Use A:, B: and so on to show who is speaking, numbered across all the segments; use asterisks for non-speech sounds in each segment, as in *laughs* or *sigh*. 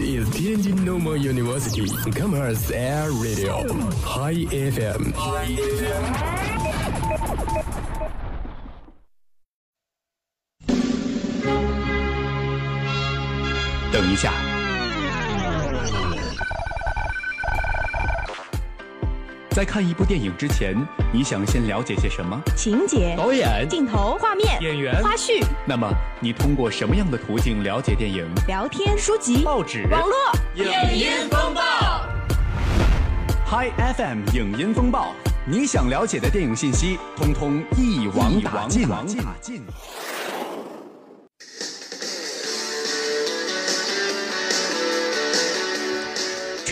A: is Tianjin Normal University Commerce Air Radio High FM。
B: 等一下，在看一部电影之前，你想先了解些什么？
C: 情节、
A: 导演、
C: 镜头、画面、
B: 演员、
C: 花絮。
B: 那么，你通过什么样的途径了解电影？
C: 聊天、书籍、
B: 报纸、
C: 网络、
B: 影音风暴，Hi FM 影音风暴，你想了解的电影信息，通通一网打尽。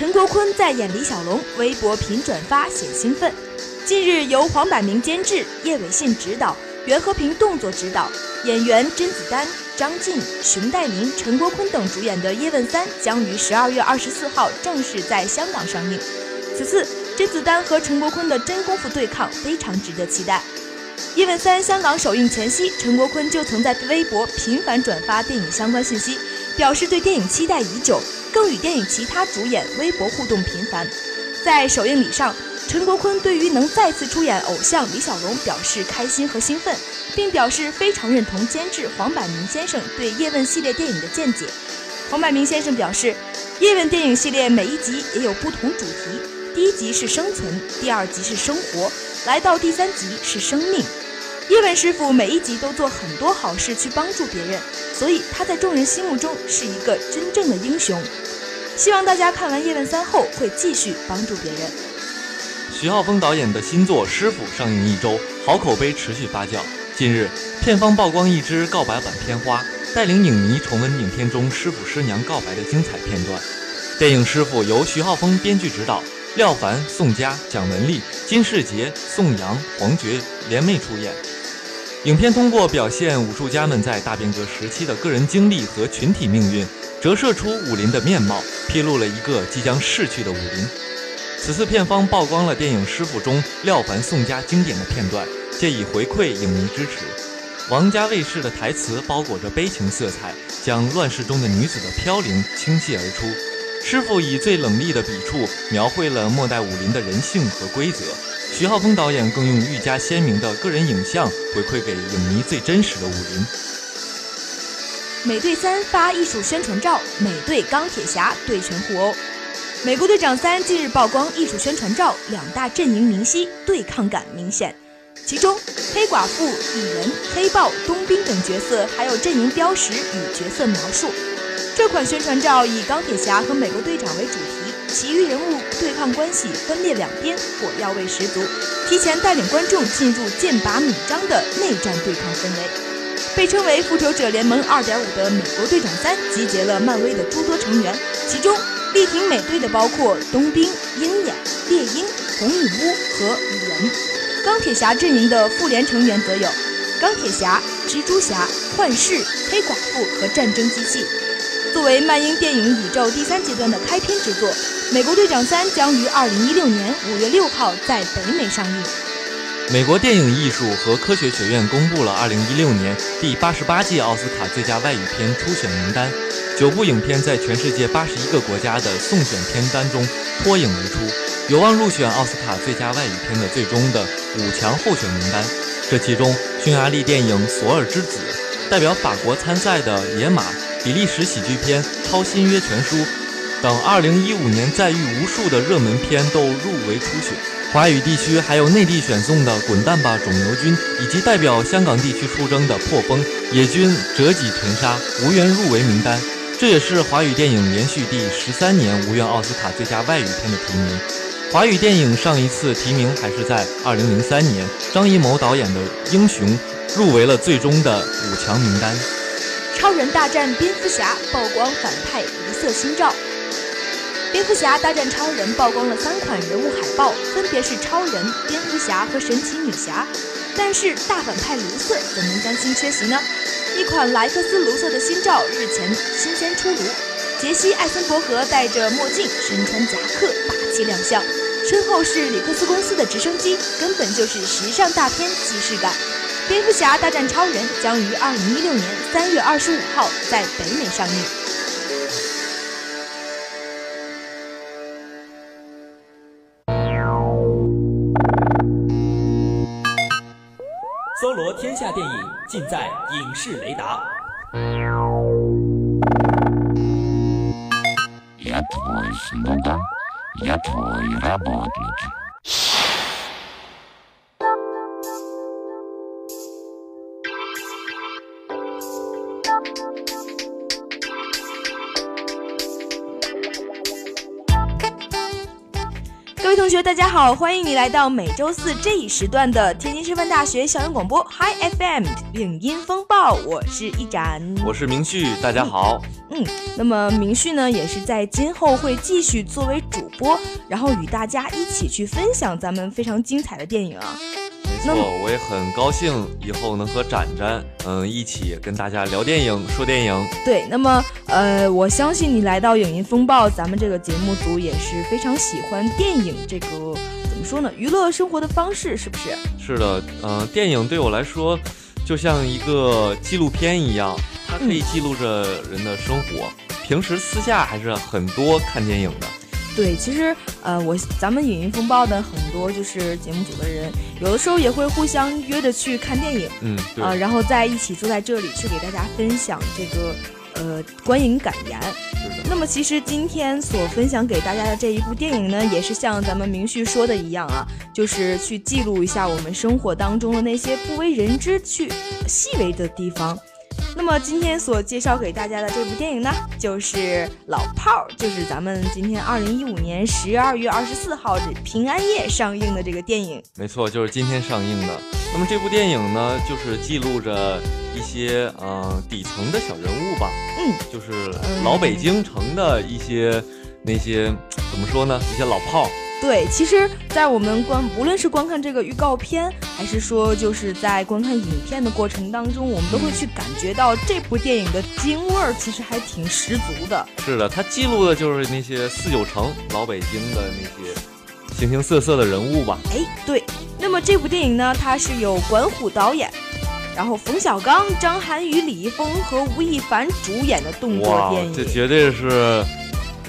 C: 陈国坤在演李小龙，微博频转发显兴奋。近日，由黄百鸣监制，叶伟信执导，袁和平动作指导，演员甄子丹、张晋、熊黛林、陈国坤等主演的《叶问三》将于十二月二十四号正式在香港上映。此次甄子丹和陈国坤的真功夫对抗非常值得期待。《叶问三》香港首映前夕，陈国坤就曾在微博频繁转发电影相关信息，表示对电影期待已久。更与电影其他主演微博互动频繁，在首映礼上，陈国坤对于能再次出演偶像李小龙表示开心和兴奋，并表示非常认同监制黄百鸣先生对叶问系列电影的见解。黄百鸣先生表示，叶问电影系列每一集也有不同主题，第一集是生存，第二集是生活，来到第三集是生命。叶问师傅每一集都做很多好事去帮助别人，所以他在众人心目中是一个真正的英雄。希望大家看完《叶问三》后会继续帮助别人。
D: 徐浩峰导演的新作《师傅》上映一周，好口碑持续发酵。近日，片方曝光一支告白版片花，带领影迷重温影片中师傅师娘告白的精彩片段。电影《师傅》由徐浩峰编剧指导，廖凡、宋佳、蒋雯丽、金世杰、宋阳、黄觉联袂出演。影片通过表现武术家们在大变革时期的个人经历和群体命运，折射出武林的面貌，披露了一个即将逝去的武林。此次片方曝光了电影《师傅》中廖凡、宋佳经典的片段，借以回馈影迷支持。王家卫式的台词包裹着悲情色彩，将乱世中的女子的飘零倾泻而出。师傅以最冷厉的笔触，描绘了末代武林的人性和规则。徐浩峰导演更用愈加鲜明的个人影像回馈给影迷最真实的武林。
C: 美队三发艺术宣传照，美队钢铁侠对拳互殴。美国队长三近日曝光艺术宣传照，两大阵营明晰，对抗感明显。其中，黑寡妇、蚁人、黑豹、冬兵等角色还有阵营标识与角色描述。这款宣传照以钢铁侠和美国队长为主题。其余人物对抗关系分裂两边，火药味十足，提前带领观众进入剑拔弩张的内战对抗氛围。被称为《复仇者联盟2.5》的美国队长三集结了漫威的诸多成员，其中力挺美队的包括冬兵、鹰眼、猎鹰、红女巫和蚁人。钢铁侠阵营的复联成员则有钢铁侠、蜘蛛侠、幻视、黑寡妇和战争机器。作为漫英电影宇宙第三阶段的开篇之作，《美国队长三》将于二零一六年五月六号在北美上映。
D: 美国电影艺术和科学学院公布了二零一六年第八十八届奥斯卡最佳外语片初选名单，九部影片在全世界八十一个国家的送选片单中脱颖而出，有望入选奥斯卡最佳外语片的最终的五强候选名单。这其中，匈牙利电影《索尔之子》代表法国参赛的《野马》。比利时喜剧片《超新约全书》等2015年载誉无数的热门片都入围初选，华语地区还有内地选送的《滚蛋吧，肿瘤君》，以及代表香港地区出征的《破风》，野军折戟沉沙，无缘入围名单。这也是华语电影连续第十三年无缘奥斯卡最佳外语片的提名。华语电影上一次提名还是在2003年，张艺谋导演的《英雄》入围了最终的五强名单。
C: 超人大战蝙蝠侠曝光反派一色新照。蝙蝠侠大战超人曝光了三款人物海报，分别是超人、蝙蝠侠和神奇女侠。但是大反派卢瑟怎能甘心缺席呢？一款莱克斯卢瑟的新照日前新鲜出炉，杰西·艾森伯格戴着墨镜，身穿夹克，霸气亮相，身后是里克斯公司的直升机，根本就是时尚大片既视感。蝙蝠侠大战超人将于二零一六年三月二十五号在北美上映。
E: 搜罗天下电影尽在影视雷达。
C: 同学，大家好，欢迎你来到每周四这一时段的天津师范大学校园广播 Hi FM 影音风暴，我是一展，
D: 我是明旭，大家好。
C: 嗯，那么明旭呢，也是在今后会继续作为主播，然后与大家一起去分享咱们非常精彩的电影啊。
D: 没错，我也很高兴以后能和展展，嗯，一起跟大家聊电影、说电影。
C: 对，那么呃，我相信你来到影音风暴，咱们这个节目组也是非常喜欢电影这个怎么说呢？娱乐生活的方式是不是？
D: 是的，嗯，电影对我来说就像一个纪录片一样，它可以记录着人的生活。平时私下还是很多看电影的。
C: 对，其实呃，我咱们影音风暴的很多就是节目组的人，有的时候也会互相约着去看电影，
D: 嗯，啊，
C: 呃，然后在一起坐在这里去给大家分享这个呃观影感言。
D: 是的。
C: 那么其实今天所分享给大家的这一部电影呢，也是像咱们明旭说的一样啊，就是去记录一下我们生活当中的那些不为人知、去细微的地方。那么今天所介绍给大家的这部电影呢，就是《老炮儿》，就是咱们今天二零一五年十二月二十四号这平安夜上映的这个电影。
D: 没错，就是今天上映的。那么这部电影呢，就是记录着一些呃底层的小人物吧，
C: 嗯，
D: 就是老北京城的一些那些怎么说呢，一些老炮儿。
C: 对，其实，在我们观无论是观看这个预告片，还是说就是在观看影片的过程当中，我们都会去感觉到这部电影的京味儿，其实还挺十足的。
D: 是的，它记录的就是那些四九城老北京的那些形形色色的人物吧。
C: 哎，对。那么这部电影呢，它是由管虎导演，然后冯小刚、张涵予、李易峰和吴亦凡主演的动作电影。
D: 这绝对是。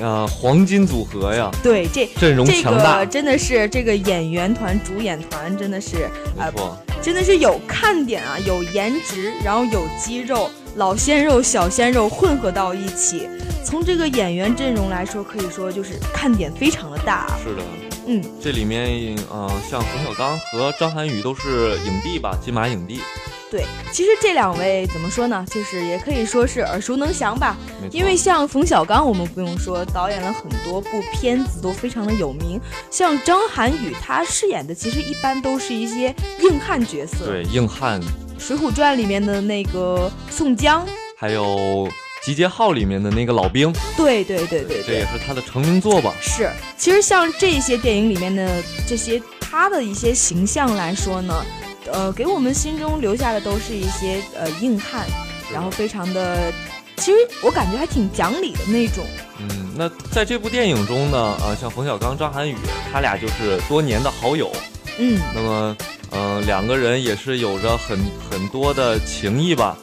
D: 呃，黄金组合呀，
C: 对，这
D: 阵容强大，
C: 真的是这个演员团、主演团真的是，
D: 没错，
C: 真的是有看点啊，有颜值，然后有肌肉，老鲜肉、小鲜肉混合到一起。从这个演员阵容来说，可以说就是看点非常的大。
D: 是的，
C: 嗯，
D: 这里面，呃，像冯小刚和张涵予都是影帝吧，金马影帝。
C: 对，其实这两位怎么说呢？就是也可以说是耳熟能详吧。因为像冯小刚，我们不用说，导演了很多部片子，都非常的有名。像张涵予，他饰演的其实一般都是一些硬汉角色。
D: 对，硬汉。
C: 《水浒传》里面的那个宋江，
D: 还有《集结号》里面的那个老兵。
C: 对对对对，
D: 这也是他的成名作吧？
C: 是。其实像这些电影里面的这些他的一些形象来说呢。呃，给我们心中留下的都是一些呃硬汉，然后非常的，其实我感觉还挺讲理的那种。
D: 嗯，那在这部电影中呢，呃，像冯小刚、张涵予，他俩就是多年的好友。
C: 嗯，
D: 那么，嗯，两个人也是有着很很多的情谊吧。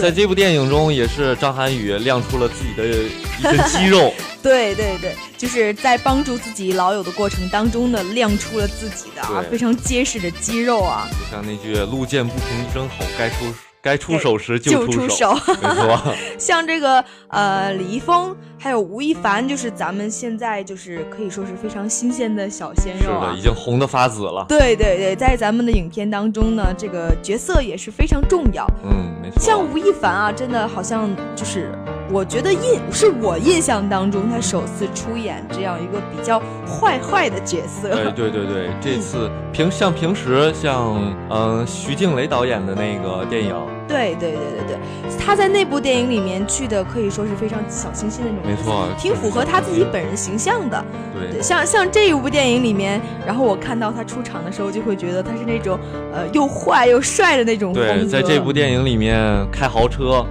D: 在这部电影中，也是张涵予亮出了自己的一身肌肉。*laughs*
C: 对对对，就是在帮助自己老友的过程当中呢，亮出了自己的啊非常结实的肌肉啊。
D: 就像那句“路见不平一声吼，该出该出手时
C: 就
D: 出
C: 手”。
D: 没错。*laughs*
C: 像这个呃李易峰还有吴亦凡，就是咱们现在就是可以说是非常新鲜的小鲜肉
D: 啊，已经红的发紫了。
C: 对对对，在咱们的影片当中呢，这个角色也是非常重要。
D: 嗯，没错。
C: 像吴亦凡啊，真的好像就是。我觉得印是我印象当中他首次出演这样一个比较坏坏的角色。
D: 哎，对对对，这次平像平时像嗯徐静蕾导演的那个电影。
C: 对对对对对，他在那部电影里面去的可以说是非常小清新的那种，
D: 没错，
C: 挺符合他自己本人形象的。
D: 对，
C: 像像这一部电影里面，然后我看到他出场的时候，就会觉得他是那种呃又坏又帅的那种风格。
D: 对，在这部电影里面开豪车。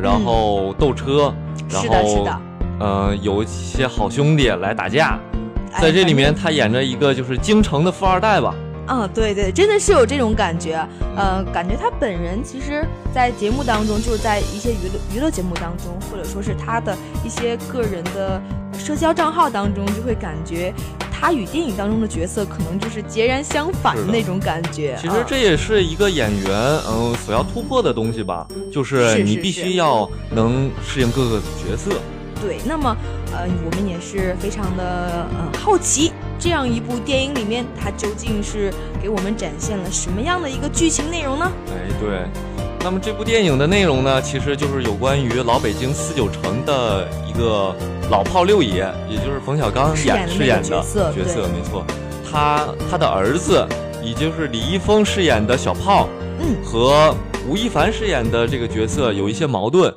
D: 然后斗车，然后，嗯，有一些好兄弟来打架，在这里面他演着一个就是京城的富二代吧。
C: 啊，对对，真的是有这种感觉。呃，感觉他本人其实，在节目当中，就是在一些娱乐娱乐节目当中，或者说是他的一些个人的社交账号当中，就会感觉他与电影当中的角色可能就是截然相反的那种感觉。
D: 其实这也是一个演员嗯所要突破的东西吧，就是你必须要能适应各个角色。
C: 对，那么呃，我们也是非常的呃好奇，这样一部电影里面，它究竟是给我们展现了什么样的一个剧情内容呢？
D: 哎，对。那么这部电影的内容呢，其实就是有关于老北京四九城的一个老炮六爷，也就是冯小刚演饰演的角
C: 色，
D: 角色没错。他他的儿子，也就是李易峰饰演的小炮，
C: 嗯，
D: 和吴亦凡饰演的这个角色有一些矛盾。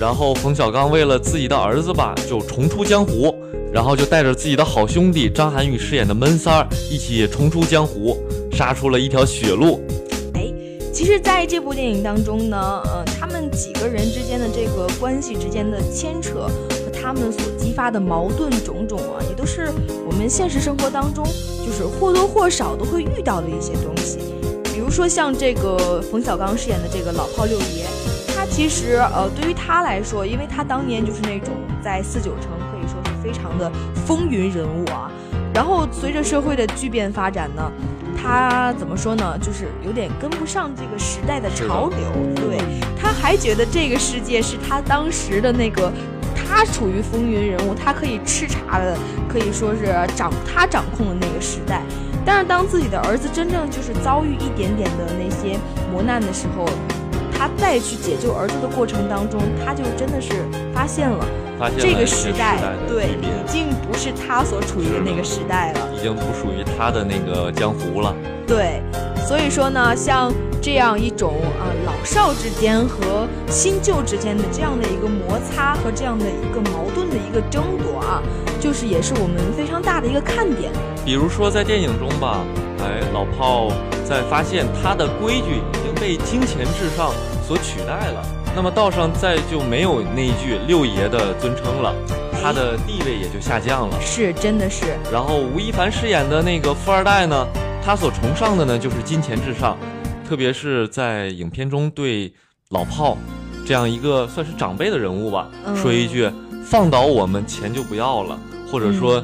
D: 然后冯小刚为了自己的儿子吧，就重出江湖，然后就带着自己的好兄弟张涵予饰演的闷三儿一起重出江湖，杀出了一条血路。
C: 其实在这部电影当中呢，呃，他们几个人之间的这个关系之间的牵扯和他们所激发的矛盾种种啊，也都是我们现实生活当中就是或多或少都会遇到的一些东西。比如说像这个冯小刚饰演的这个老炮六爷。他其实，呃，对于他来说，因为他当年就是那种在四九城可以说是非常的风云人物啊。然后随着社会的巨变发展呢，他怎么说呢？就是有点跟不上这个时代的潮流。对，他还觉得这个世界是他当时的那个，他处于风云人物，他可以叱咤的，可以说是掌他掌控的那个时代。但是当自己的儿子真正就是遭遇一点点的那些磨难的时候，他再去解救儿子的过程当中，他就真的是发现了，这个时代对已经不是他所处于的那个时代了，
D: 已经不属于他的那个江湖了。
C: 对，所以说呢，像这样一种啊老少之间和新旧之间的这样的一个摩擦和这样的一个矛盾的一个争夺啊，就是也是我们非常大的一个看点。
D: 比如说在电影中吧，哎，老炮在发现他的规矩已经被金钱至上所取代了，那么道上再就没有那一句六爷的尊称了，他的地位也就下降了。
C: 是，真的是。
D: 然后吴亦凡饰演的那个富二代呢，他所崇尚的呢就是金钱至上，特别是在影片中对老炮这样一个算是长辈的人物吧，说一句放倒我们钱就不要了，或者说。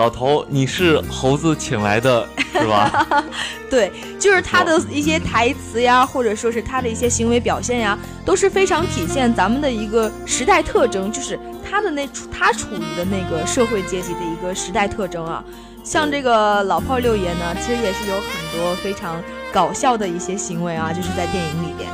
D: 老头，你是猴子请来的，*laughs* 是吧？
C: 对，就是他的一些台词呀，或者说是他的一些行为表现呀，都是非常体现咱们的一个时代特征，就是他的那处他处于的那个社会阶级的一个时代特征啊。像这个老炮六爷呢，其实也是有很多非常搞笑的一些行为啊，就是在电影里边。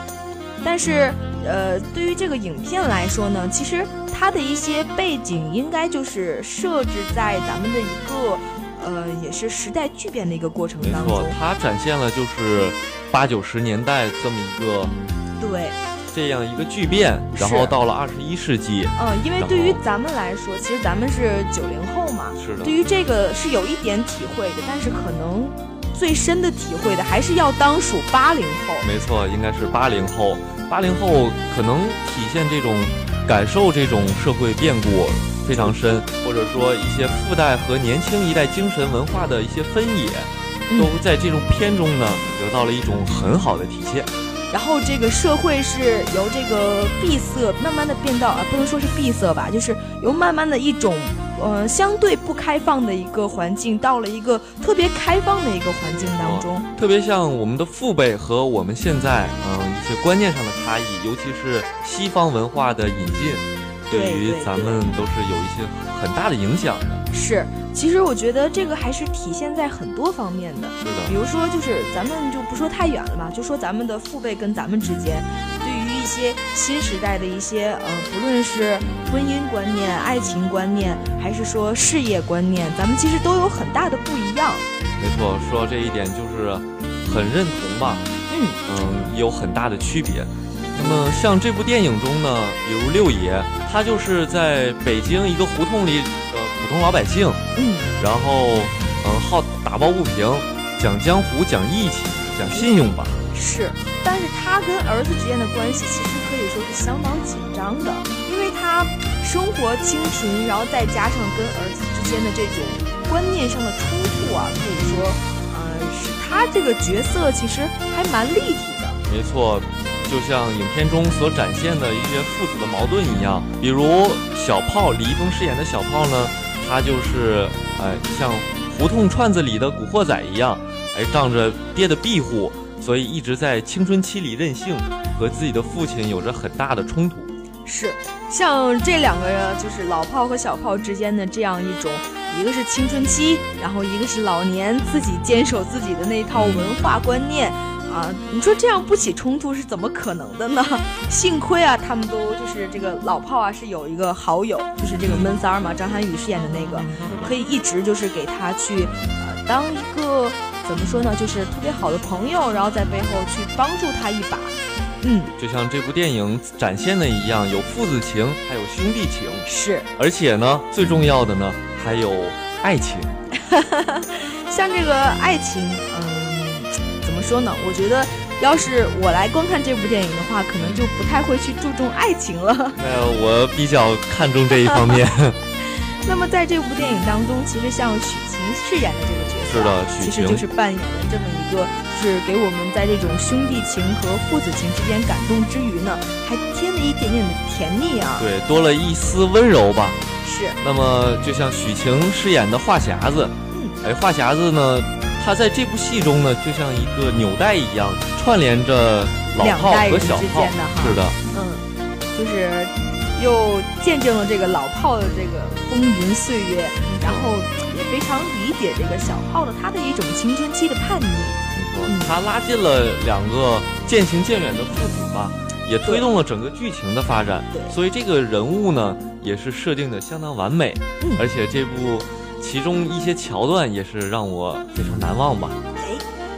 C: 但是，呃，对于这个影片来说呢，其实它的一些背景应该就是设置在咱们的一个，呃，也是时代巨变的一个过程当中。
D: 没错，它展现了就是八九十年代这么一个，
C: 对，
D: 这样一个巨变，然后到了二十一世纪。
C: 嗯，因为对于咱们来说，其实咱们是九零后嘛，
D: 是的，
C: 对于这个是有一点体会的，但是可能。最深的体会的还是要当属八零后，
D: 没错，应该是八零后。八零后可能体现这种感受，这种社会变故非常深，或者说一些附带和年轻一代精神文化的一些分野，都在这种片中呢得到了一种很好的体现。
C: 然后这个社会是由这个闭塞慢慢的变到啊，不能说是闭塞吧，就是由慢慢的一种。呃，相对不开放的一个环境，到了一个特别开放的一个环境当中，
D: 特别像我们的父辈和我们现在，嗯，一些观念上的差异，尤其是西方文化的引进，
C: 对
D: 于咱们都是有一些很大的影响的。
C: 是，其实我觉得这个还是体现在很多方面的，
D: 是的。
C: 比如说，就是咱们就不说太远了嘛，就说咱们的父辈跟咱们之间。一些新时代的一些呃，不论是婚姻观念、爱情观念，还是说事业观念，咱们其实都有很大的不一样。
D: 没错，说到这一点就是很认同吧。
C: 嗯
D: 嗯，有很大的区别。那么像这部电影中呢，比如六爷，他就是在北京一个胡同里的普通老百姓。
C: 嗯，
D: 然后嗯，好打抱不平，讲江湖，讲义气，讲信用吧。
C: 是，但是他跟儿子之间的关系其实可以说是相当紧张的，因为他生活清贫，然后再加上跟儿子之间的这种观念上的冲突啊，可以说，呃，是他这个角色其实还蛮立体的。
D: 没错，就像影片中所展现的一些父子的矛盾一样，比如小炮李易峰饰演的小炮呢，他就是，哎，像胡同串子里的古惑仔一样，哎，仗着爹的庇护，所以一直在青春期里任性，和自己的父亲有着很大的冲突。
C: 是，像这两个就是老炮和小炮之间的这样一种，一个是青春期，然后一个是老年，自己坚守自己的那套文化观念。啊，你说这样不起冲突是怎么可能的呢？*laughs* 幸亏啊，他们都就是这个老炮啊，是有一个好友，就是这个闷三儿嘛，张涵予饰演的那个，可以一直就是给他去，呃，当一个怎么说呢，就是特别好的朋友，然后在背后去帮助他一把。嗯，
D: 就像这部电影展现的一样，有父子情，还有兄弟情，
C: 是，
D: 而且呢，最重要的呢，还有爱情。*laughs*
C: 像这个爱情，嗯。怎么说呢？我觉得，要是我来观看这部电影的话，可能就不太会去注重爱情了。
D: 呃，我比较看重这一方面。*laughs*
C: 那么，在这部电影当中，其实像许晴饰演的这个
D: 是的，
C: 其实就是扮演了这么一个，是给我们在这种兄弟情和父子情之间感动之余呢，还添了一点点的甜蜜啊。
D: 对，多了一丝温柔吧。
C: 是。
D: 那么，就像许晴饰演的话匣子，
C: 嗯，
D: 哎，话匣子呢？他在这部戏中呢，就像一个纽带一样，串联着老炮和小炮。是的，
C: 嗯，就是又见证了这个老炮的这个风云岁月，然后也非常理解这个小浩的他的一种青春期的叛逆。
D: 没错，他拉近了两个渐行渐远的父子吧，也推动了整个剧情的发展。所以这个人物呢，也是设定的相当完美，而且这部。其中一些桥段也是让我非常难忘吧。
C: 哎，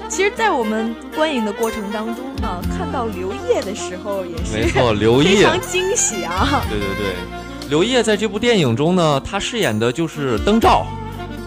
C: 其实，在我们观影的过程当中呢，看到刘烨的时候也是
D: 没错，刘烨 *laughs*
C: 非常惊喜啊。
D: 对对对，刘烨在这部电影中呢，他饰演的就是灯罩，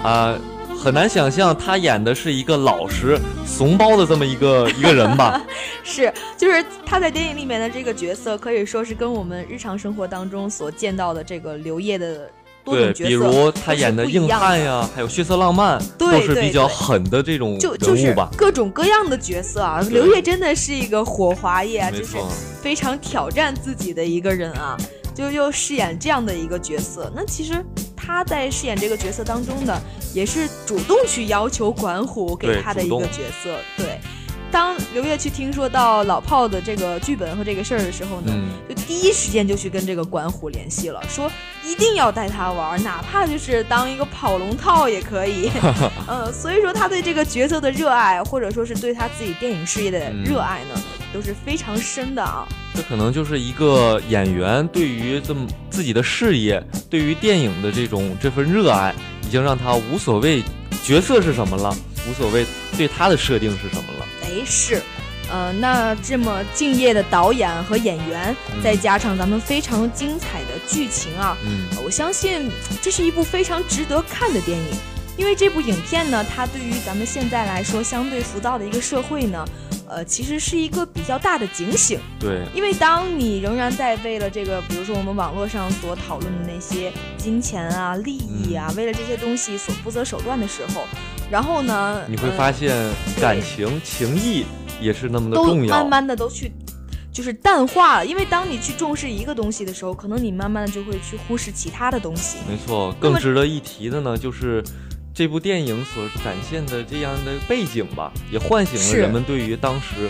D: 啊，很难想象他演的是一个老实怂包的这么一个 *laughs* 一个人吧？
C: 是，就是他在电影里面的这个角色，可以说是跟我们日常生活当中所见到的这个刘烨的。
D: 对，比如他演的硬汉呀，还有血色浪漫，都是比较狠的这种人物吧。
C: 各种各样的角色啊，刘烨真的是一个火花叶，就是非常挑战自己的一个人啊，就又饰演这样的一个角色。那其实他在饰演这个角色当中呢，也是主动去要求管虎给他的一个角色，对。当刘烨去听说到老炮的这个剧本和这个事儿的时候呢，就第一时间就去跟这个管虎联系了，说一定要带他玩，哪怕就是当一个跑龙套也可以。*laughs* 嗯，所以说他对这个角色的热爱，或者说是对他自己电影事业的热爱呢，都是非常深的啊。
D: 这可能就是一个演员对于这么自己的事业，对于电影的这种这份热爱，已经让他无所谓角色是什么了，无所谓对他的设定是什么了。
C: 哎，是，呃，那这么敬业的导演和演员，再加上咱们非常精彩的剧情啊，
D: 嗯，
C: 我相信这是一部非常值得看的电影。因为这部影片呢，它对于咱们现在来说相对浮躁的一个社会呢，呃，其实是一个比较大的警醒。
D: 对，
C: 因为当你仍然在为了这个，比如说我们网络上所讨论的那些金钱啊、利益啊，为了这些东西所不择手段的时候。然后呢？
D: 你会发现感情、情谊也是那么的重
C: 要。慢慢的都去，就是淡化了。因为当你去重视一个东西的时候，可能你慢慢的就会去忽视其他的东西。
D: 没错，更值得一提的呢，就是这部电影所展现的这样的背景吧，也唤醒了人们对于当时。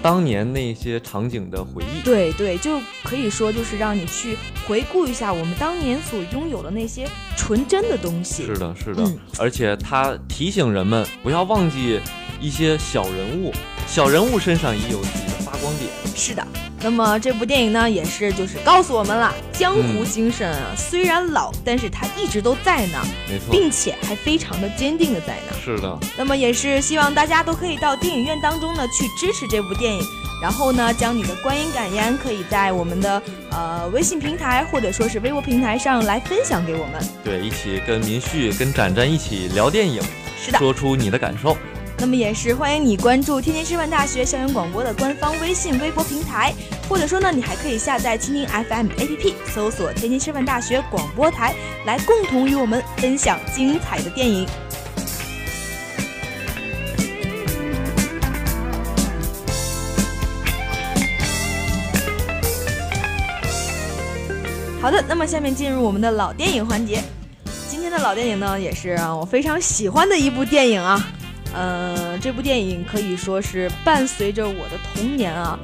D: 当年那些场景的回忆，
C: 对对，就可以说就是让你去回顾一下我们当年所拥有的那些纯真的东西。
D: 是的，是的，而且它提醒人们不要忘记一些小人物，小人物身上也有自己的发光点。
C: 是的。那么这部电影呢，也是就是告诉我们了，江湖精神啊，虽然老，但是它一直都在呢，
D: 没错，
C: 并且还非常的坚定的在呢。
D: 是的。
C: 那么也是希望大家都可以到电影院当中呢去支持这部电影，然后呢将你的观影感言可以在我们的呃微信平台或者说是微博平台上来分享给我们。
D: 对，一起跟明旭、跟展展一起聊电影，
C: 是的，
D: 说出你的感受。
C: 那么也是欢迎你关注天津师范大学校园广播的官方微信、微博平台，或者说呢，你还可以下载蜻蜓 FM APP，搜索天津师范大学广播台，来共同与我们分享精彩的电影。好的，那么下面进入我们的老电影环节。今天的老电影呢，也是我非常喜欢的一部电影啊。呃，这部电影可以说是伴随着我的童年啊。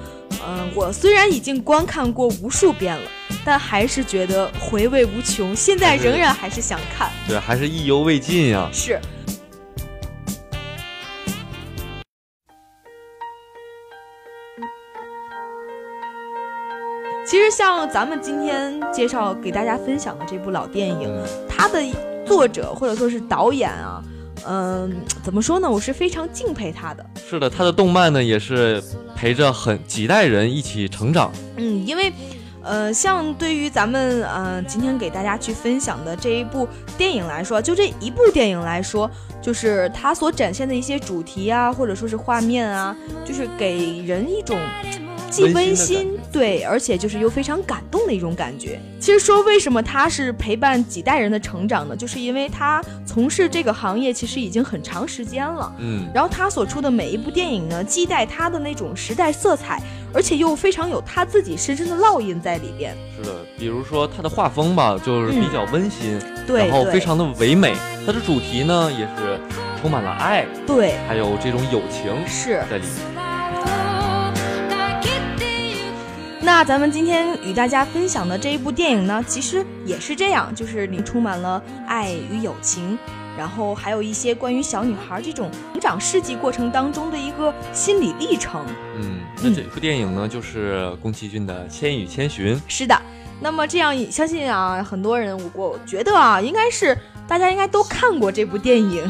C: 嗯，我虽然已经观看过无数遍了，但还是觉得回味无穷。现在仍然还是想看，
D: 对，还是意犹未尽呀。
C: 是。其实像咱们今天介绍给大家分享的这部老电影，它的作者或者说是导演啊。嗯，怎么说呢？我是非常敬佩他的。
D: 是的，他的动漫呢，也是陪着很几代人一起成长。
C: 嗯，因为，呃，像对于咱们呃今天给大家去分享的这一部电影来说，就这一部电影来说，就是它所展现的一些主题啊，或者说是画面啊，就是给人一种。既温馨对，而且就是又非常感动的一种感觉。其实说为什么他是陪伴几代人的成长呢？就是因为他从事这个行业其实已经很长时间了。嗯，然后他所出的每一部电影呢，既带他的那种时代色彩，而且又非常有他自己深深的烙印在里边。
D: 是的，比如说他的画风吧，就是比较温馨，
C: 对，
D: 然后非常的唯美。他的主题呢，也是充满了爱，
C: 对，
D: 还有这种友情
C: 是
D: 在里面。
C: 那咱们今天与大家分享的这一部电影呢，其实也是这样，就是里充满了爱与友情，然后还有一些关于小女孩这种成长事迹过程当中的一个心理历程。
D: 嗯，那这部电影呢，就是宫崎骏的《千与千寻》。
C: 是的，那么这样相信啊，很多人我觉得啊，应该是大家应该都看过这部电影。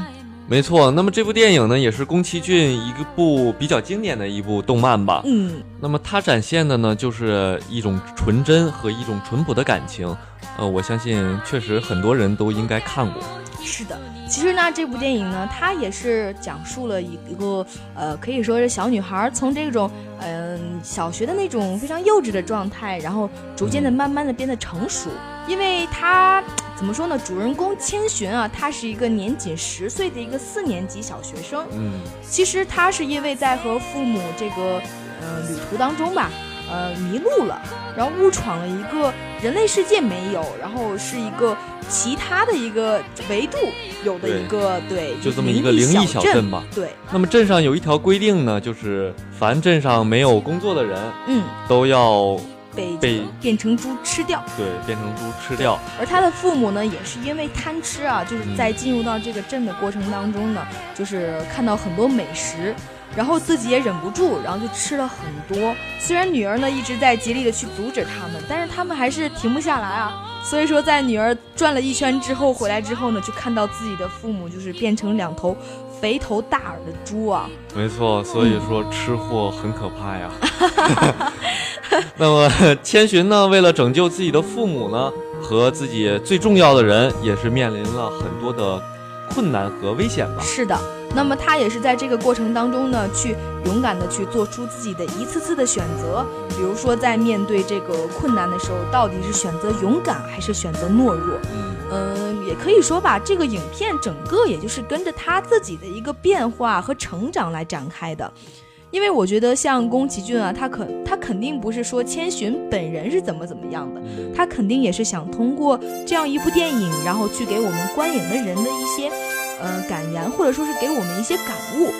D: 没错，那么这部电影呢，也是宫崎骏一部比较经典的一部动漫吧。
C: 嗯，
D: 那么它展现的呢，就是一种纯真和一种淳朴的感情。呃，我相信确实很多人都应该看过。
C: 是的，其实呢，这部电影呢，它也是讲述了一个呃，可以说是小女孩从这种嗯小学的那种非常幼稚的状态，然后逐渐的、慢慢的变得成熟，因为她。怎么说呢？主人公千寻啊，他是一个年仅十岁的一个四年级小学生。
D: 嗯，
C: 其实他是因为在和父母这个呃旅途当中吧，呃迷路了，然后误闯了一个人类世界没有，然后是一个其他的一个维度有的一个对，
D: 就这么一个灵异小镇吧。
C: 对。
D: 那么镇上有一条规定呢，就是凡镇上没有工作的人，
C: 嗯，
D: 都要。
C: 被变成猪吃掉，
D: 对，变成猪吃掉。
C: 而他的父母呢，也是因为贪吃啊，就是在进入到这个镇的过程当中呢，就是看到很多美食，然后自己也忍不住，然后就吃了很多。虽然女儿呢一直在极力的去阻止他们，但是他们还是停不下来啊。所以说，在女儿转了一圈之后回来之后呢，就看到自己的父母就是变成两头肥头大耳的猪啊。
D: 没错，所以说吃货很可怕呀。*laughs* 那么千寻呢？为了拯救自己的父母呢，和自己最重要的人，也是面临了很多的困难和危险吧。
C: 是的，那么他也是在这个过程当中呢，去勇敢的去做出自己的一次次的选择。比如说，在面对这个困难的时候，到底是选择勇敢还是选择懦弱？嗯，也可以说吧，这个影片整个也就是跟着他自己的一个变化和成长来展开的。因为我觉得像宫崎骏啊，他可他肯定不是说千寻本人是怎么怎么样的，他肯定也是想通过这样一部电影，然后去给我们观影的人的一些，呃感言，或者说是给我们一些感悟。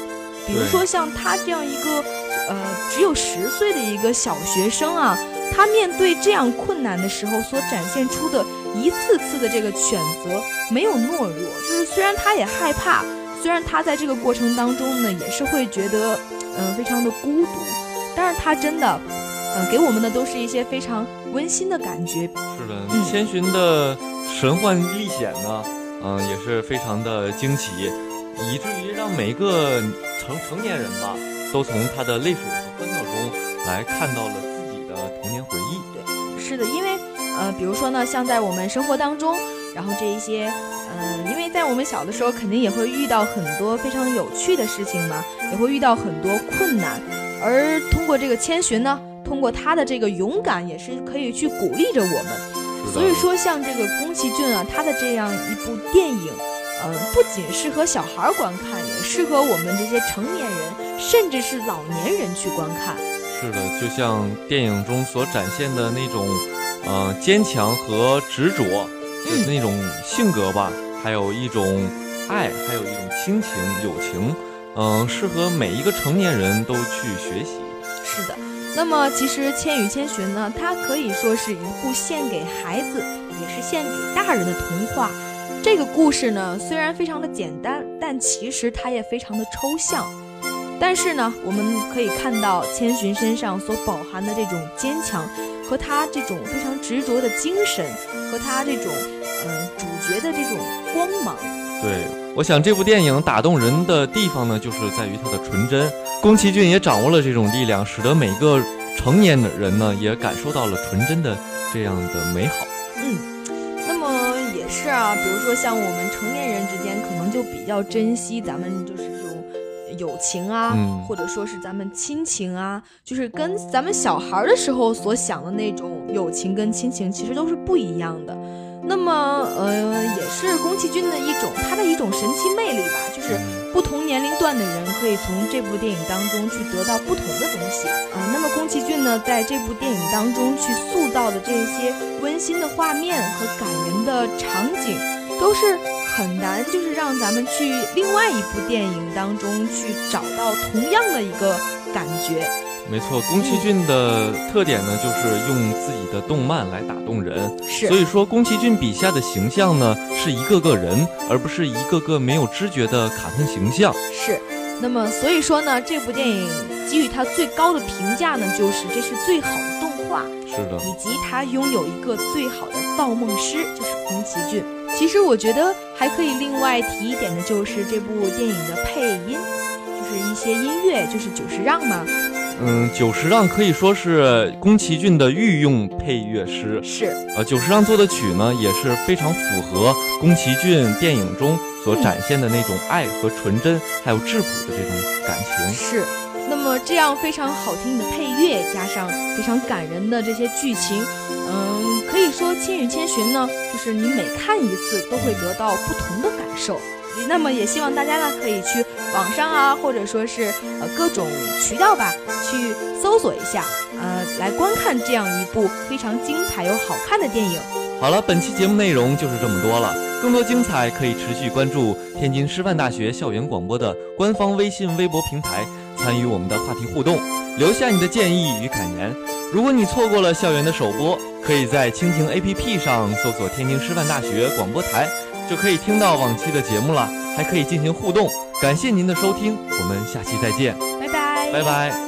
C: 比如说像他这样一个，呃只有十岁的一个小学生啊，他面对这样困难的时候所展现出的一次次的这个选择，没有懦弱，就是虽然他也害怕，虽然他在这个过程当中呢，也是会觉得。嗯，非常的孤独，但是他真的，嗯，给我们的都是一些非常温馨的感觉。
D: 是的，千寻的神幻历险呢，嗯，也是非常的惊奇，以至于让每一个成成年人吧，都从他的泪水和欢笑中来看到了
C: 比如说呢，像在我们生活当中，然后这一些。嗯，因为在我们小的时候，肯定也会遇到很多非常有趣的事情嘛，也会遇到很多困难。而通过这个千寻呢，通过他的这个勇敢，也是可以去鼓励着我们。所以说，像这个宫崎骏啊，他的这样一部电影，嗯，不仅适合小孩观看，也适合我们这些成年人，甚至是老年人去观看。
D: 是的，就像电影中所展现的那种，呃，坚强和执着。那种性格吧，还有一种爱，还有一种亲情、友情，嗯，适合每一个成年人都去学习。
C: 是的，那么其实《千与千寻》呢，它可以说是一部献给孩子，也是献给大人的童话。这个故事呢，虽然非常的简单，但其实它也非常的抽象。但是呢，我们可以看到千寻身上所饱含的这种坚强，和他这种非常执着的精神，和他这种嗯主角的这种光芒。
D: 对，我想这部电影打动人的地方呢，就是在于它的纯真。宫崎骏也掌握了这种力量，使得每个成年的人呢，也感受到了纯真的这样的美好。
C: 嗯，那么也是啊，比如说像我们成年人之间，可能就比较珍惜咱们就是友情啊，或者说是咱们亲情啊，就是跟咱们小孩的时候所想的那种友情跟亲情，其实都是不一样的。那么，呃，也是宫崎骏的一种他的一种神奇魅力吧，就是不同年龄段的人可以从这部电影当中去得到不同的东西啊。那么宫崎骏呢，在这部电影当中去塑造的这些温馨的画面和感人的场景，都是很难，就是让咱们去另外一部电影当中去找到同样的一个感觉。
D: 没错，宫崎骏的特点呢，就是用自己的动漫来打动人。
C: 是，
D: 所以说宫崎骏笔下的形象呢，是一个个人，而不是一个个没有知觉的卡通形象。
C: 是，那么所以说呢，这部电影给予它最高的评价呢，就是这是最好的动画。
D: 是的，
C: 以及它拥有一个最好的造梦师，就是宫崎骏。其实我觉得还可以另外提一点的，就是这部电影的配音，就是一些音乐，就是久石让嘛。
D: 嗯，久石让可以说是宫崎骏的御用配乐师。
C: 是，
D: 呃，久石让做的曲呢，也是非常符合宫崎骏电影中所展现的那种爱和纯真，还有质朴的这种感情。
C: 是，那么这样非常好听的配乐，加上非常感人的这些剧情，嗯，可以说《千与千寻》呢，就是你每看一次都会得到不同的感受。那么也希望大家呢，可以去网上啊，或者说是呃各种渠道吧，去搜索一下，呃，来观看这样一部非常精彩又好看的电影。
D: 好了，本期节目内容就是这么多了，更多精彩可以持续关注天津师范大学校园广播的官方微信、微博平台，参与我们的话题互动，留下你的建议与感言。如果你错过了校园的首播，可以在蜻蜓 APP 上搜索天津师范大学广播台。就可以听到往期的节目了，还可以进行互动。感谢您的收听，我们下期再见，
C: 拜拜，
D: 拜拜。